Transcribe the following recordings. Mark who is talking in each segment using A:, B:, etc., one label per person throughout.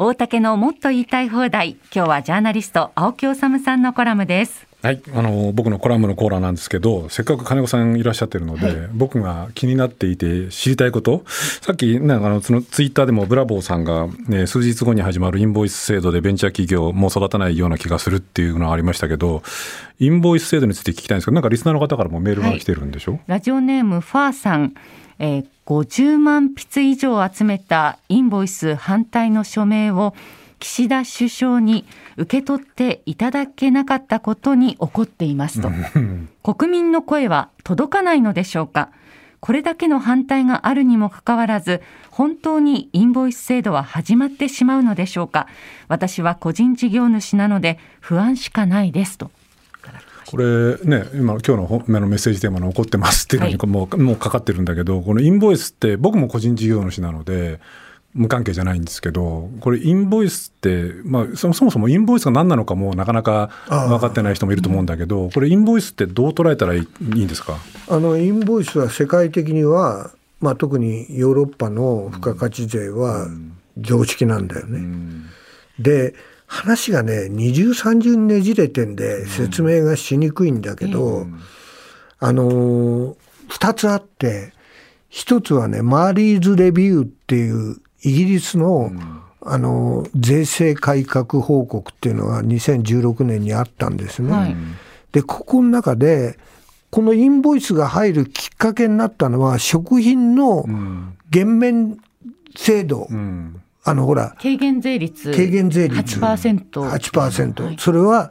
A: 大竹のもっと言いたい放題。今日はジャーナリスト青木治さんのコラムです。
B: はい。あの僕のコラムのコーナーなんですけどせっかく金子さんいらっしゃってるので、はい、僕が気になっていて知りたいことさっきなんかあのそのツイッターでもブラボーさんが、ね、数日後に始まるインボイス制度でベンチャー企業も育たないような気がするっていうのがありましたけどインボイス制度について聞きたいんですけどなんかリスナーの方からもメールが来てるんでしょ、はい、
A: ラジオネームファーさんえー、50万筆以上集めたインボイス反対の署名を岸田首相に受け取っていただけなかったことに怒っていますと。国民の声は届かないのでしょうか。これだけの反対があるにもかかわらず本当にインボイス制度は始まってしまうのでしょうか。私は個人事業主なので不安しかないですと。
B: これね今今日のメッセージテーマの怒ってますっていうのにもう,、もうかかってるんだけどこのインボイスって僕も個人事業主なので無関係じゃないんですけど、これ、インボイスって、まあ、そもそもインボイスが何なのかもなかなか分かってない人もいると思うんだけど、これ、インボイスってどう捉えたらいいんですか？
C: あのインボイスは世界的には、まあ、特にヨーロッパの付加価値税は常識なんだよね。で話がね二重三重にねじれてんで説明がしにくいんだけど、あの2つあって1つはねマーリーズ・レビューっていうイギリスの、あの税制改革報告っていうのが2016年にあったんですね。はい、でここの中でこのインボイスが入るきっかけになったのは食品の減免制度、うん、
A: あのほら。軽減税率軽減税率。8%,
C: 8%、はい、それは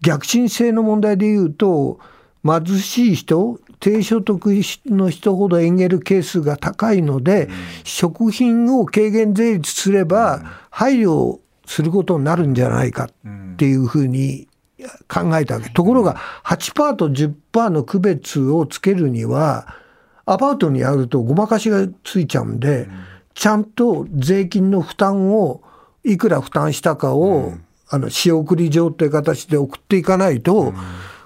C: 逆進性の問題でいうと貧しい人低所得の人ほどエンゲル係数が高いので、うん、食品を軽減税率すれば、配慮することになるんじゃないかっていうふうに考えたわけ。ところが、8%と10%の区別をつけるには、アパートにあるとごまかしがついちゃうんで、うん、ちゃんと税金の負担をいくら負担したかを、うん、あの仕送り状という形で送っていかないと、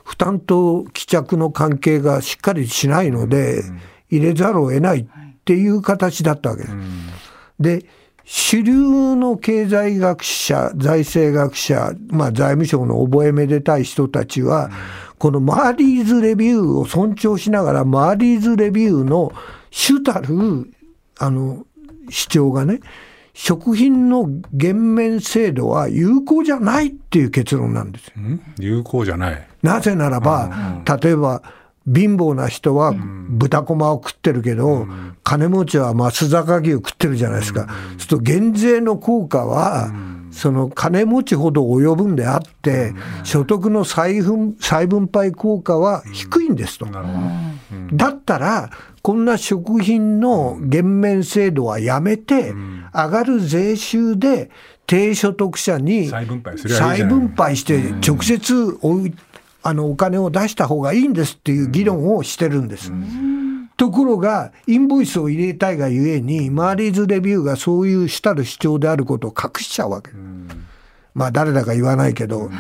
C: 負担と帰着の関係がしっかりしないので、入れざるを得ないっていう形だったわけです。で主流の経済学者財政学者、まあ、財務省の覚えめでたい人たちは、このマーリーズ・レビューを尊重しながらマーリーズ・レビューの主たるあの主張がね食品の減免制度は有効じゃないっていう結論なんです
B: 有効じゃない。
C: なぜならば、例えば、貧乏な人は豚こまを食ってるけど、金持ちは松坂牛食ってるじゃないですか。そうすると減税の効果は、その金持ちほど及ぶんであって、所得の再分再分配効果は低いんですと。だったら、こんな食品の減免制度はやめて、上がる税収で低所得者に再分配して直接あのお金を出した方がいいんですっていう議論をしてるんです。ところが、インボイスを入れたいがゆえに、マーリーズレビューがそういう主たる主張であることを隠しちゃうわけ。まあ、誰だか言わないけど、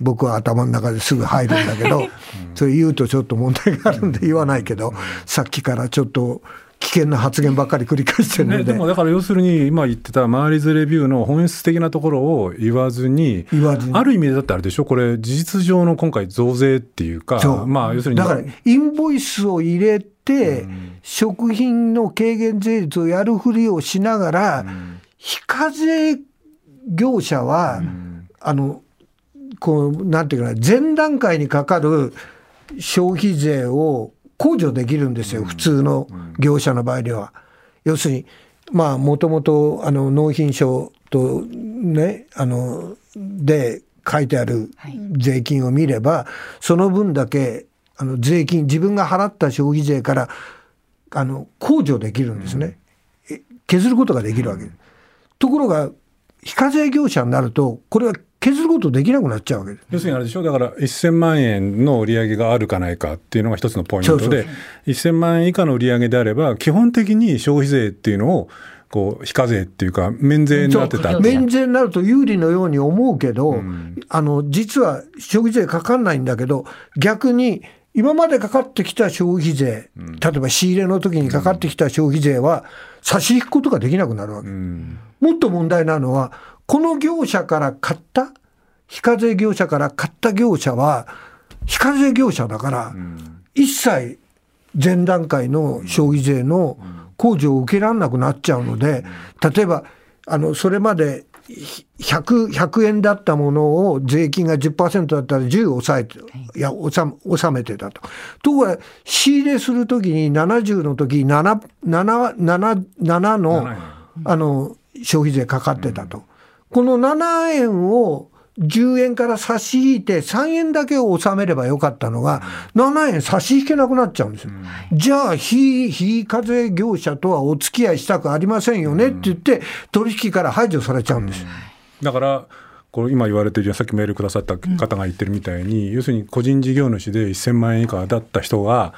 C: 僕は頭の中ですぐ入るんだけど、それ言うとちょっと問題があるんで言わないけど、さっきからちょっと危険な発言ばっかり繰り返してるので、
B: ね、でもだから要するに今言ってたマーリーズレビューの本質的なところを言わずにある意味でだってあれでしょ？これ事実上の今回増税っていうかまあ要するに
C: だからインボイスを入れて、食品の軽減税率をやるふりをしながら、非課税業者は、あのこうなんていうかな前段階にかかる消費税を控除できるんですよ、普通の業者の場合では。要するに、まあ、もともと、あの、納品書とね、あの、で書いてある税金を見れば、その分だけ、あの、税金、自分が払った消費税から、あの、控除できるんですね。削ることができるわけです。ところが、非課税業者になると、これは削ることできなくなっちゃうわけです。
B: 要するにあれでしょ、だから1000万円の売り上げがあるかないかっていうのが一つのポイントで、1000万円以下の売り上げであれば、基本的に消費税っていうのを、こう非課税っていうか、免税になってた
C: 免税になると有利のように思うけど、うん、あの実は消費税かかんないんだけど、逆に今までかかってきた消費税、うん、例えば仕入れの時にかかってきた消費税は差し引くことができなくなるわけ。うん、もっと問題なのは、この業者から買った非課税業者から買った業者は非課税業者だから、一切前段階の消費税の控除を受けられなくなっちゃうので、例えばあのそれまで 100, 100円だったものを税金が10%だったら10抑えて、いや納納めてたと。ところが仕入れするときに70の時 7, 7, 7, 7のあの消費税かかってたと。この7円を10円から差し引いて3円だけを納めればよかったのが、7円差し引けなくなっちゃうんですよ。じゃあ、非、非課税業者とはお付き合いしたくありませんよねって言って、取引から排除されちゃうんですよ。
B: だからこれ今言われてるさっきメールくださった方が言ってるみたいに、要するに個人事業主で1000万円以下だった人が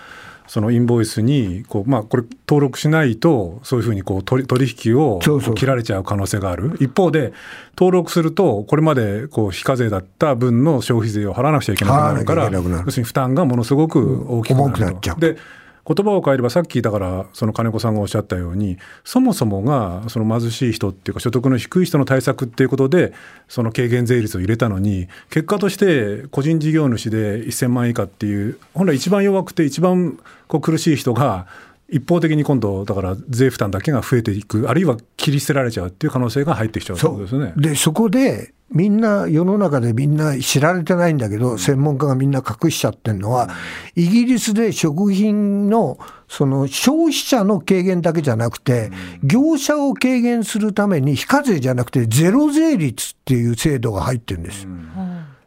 B: そのインボイスにこう、まあ、これ登録しないとそういうふうにこう取取引を切られちゃう可能性がある。一方で登録するとこれまでこう非課税だった分の消費税を払わなくちゃいけなくなるから要するに負担がものすごく大きくなると。
C: 重くなっちゃう。
B: で言葉を変えればさっきだからその金子さんがおっしゃったようにそもそもがその貧しい人っていうか所得の低い人の対策っていうことでその軽減税率を入れたのに結果として個人事業主で1000万円以下っていう本来一番弱くて一番こう苦しい人が一方的に今度だから税負担だけが増えていくあるいは切り捨てられちゃうっていう可能性が入ってきちゃうってことですね。
C: で、そこで、みんな、世の中でみんな知られてないんだけど、専門家がみんな隠しちゃってるのは、イギリスで食品の、その消費者の軽減だけじゃなくて、業者を軽減するために非課税じゃなくてゼロ税率っていう制度が入ってるんです。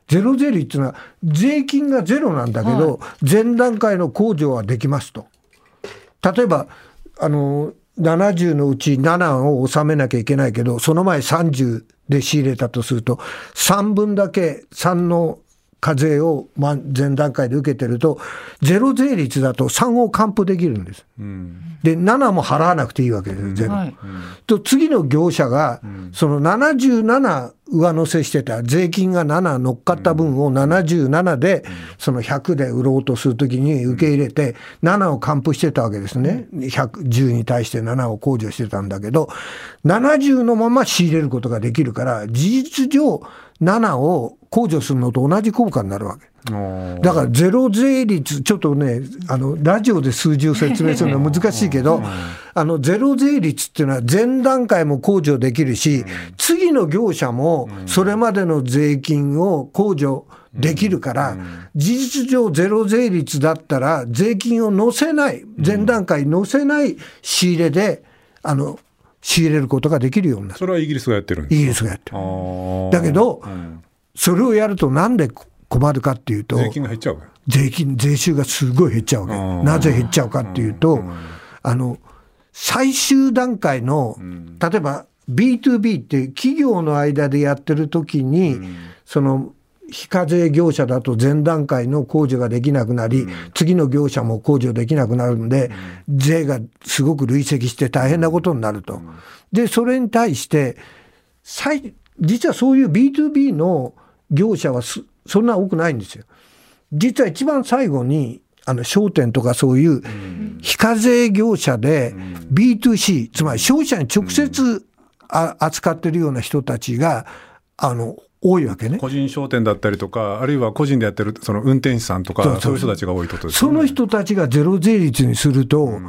C: ゼロ税率っていうのは税金がゼロなんだけど、前段階の控除はできますと。例えばあの70のうち7を納めなきゃいけないけどその前30で仕入れたとすると3分だけ3の課税をま前段階で受けてるとゼロ税率だと3を還付できるんです。で7も払わなくていいわけですよゼロ。
A: はい
C: と次の業者が、その77上乗せしてた。税金が7乗っかった分を77で、その100で売ろうとするときに受け入れて、7を還付してたわけですね。110に対して7を控除してたんだけど、70のまま仕入れることができるから、事実上7を控除するのと同じ効果になるわけ。だからゼロ税率、ちょっとね、あのラジオで数字を説明するのは難しいけど、あのゼロ税率っていうのは前段階も控除できるし、次の業者もそれまでの税金を控除できるから、事実上ゼロ税率だったら税金を乗せない、前段階乗せない仕入れで、あの、仕入れることができるようになる。
B: それはイギリスがやってるんです
C: イギリスがやってる。だけど
B: うん。
C: それをやるとなんで困るかっていうと、
B: 税金が減っちゃう
C: 税金、税収がすごい減っちゃうわ
B: うん。
C: け。なぜ減っちゃうかっていうと、あの、最終段階の、例えば B2B って企業の間でやってる時に、その、非課税業者だと前段階の控除ができなくなり、次の業者も控除できなくなるんで、税がすごく累積して大変なことになると。で、それに対して、最実はそういう B2B の業者はすそんな多くないんですよ。実は一番最後にあの商店とかそういう非課税業者で B2C、つまり消費者に直接あ扱ってるような人たちがあの多いわけね。
B: 個人商店だったりとか、あるいは個人でやってるその運転手さんとか、
C: そう
B: いう人たちが多いとですよね。
C: その人たちがゼロ税率にすると、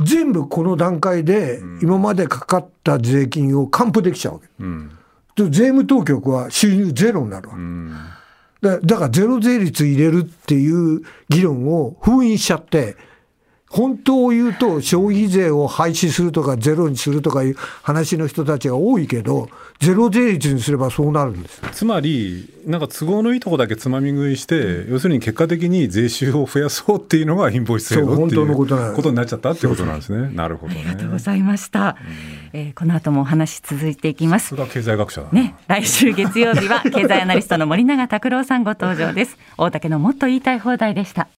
C: 全部この段階で今までかかった税金を還付できちゃうわけ。
B: うん
C: で税務当局は収入ゼロになるわけ。
B: うん
C: だだからゼロ税率入れるっていう議論を封印しちゃって、本当を言うと消費税を廃止するとかゼロにするとかいう話の人たちが多いけど、ゼロ税率にすればそうなるんです。
B: つまり、なんか都合のいいとこだけつまみ食いして、要するに結果的に税収を増やそうっていうのがインボイス制度ってい
C: そう本当の
B: う
C: こと
B: になっちゃったっていうことなんですね。なるほど
A: ありがとうご
B: ね。
A: ざいました、えーこの後もお話続いていきます
B: それが経済学者。
A: ね、来週月曜日は経済アナリストの森永卓郎さんご登場です大竹のもっと言いたい放題でした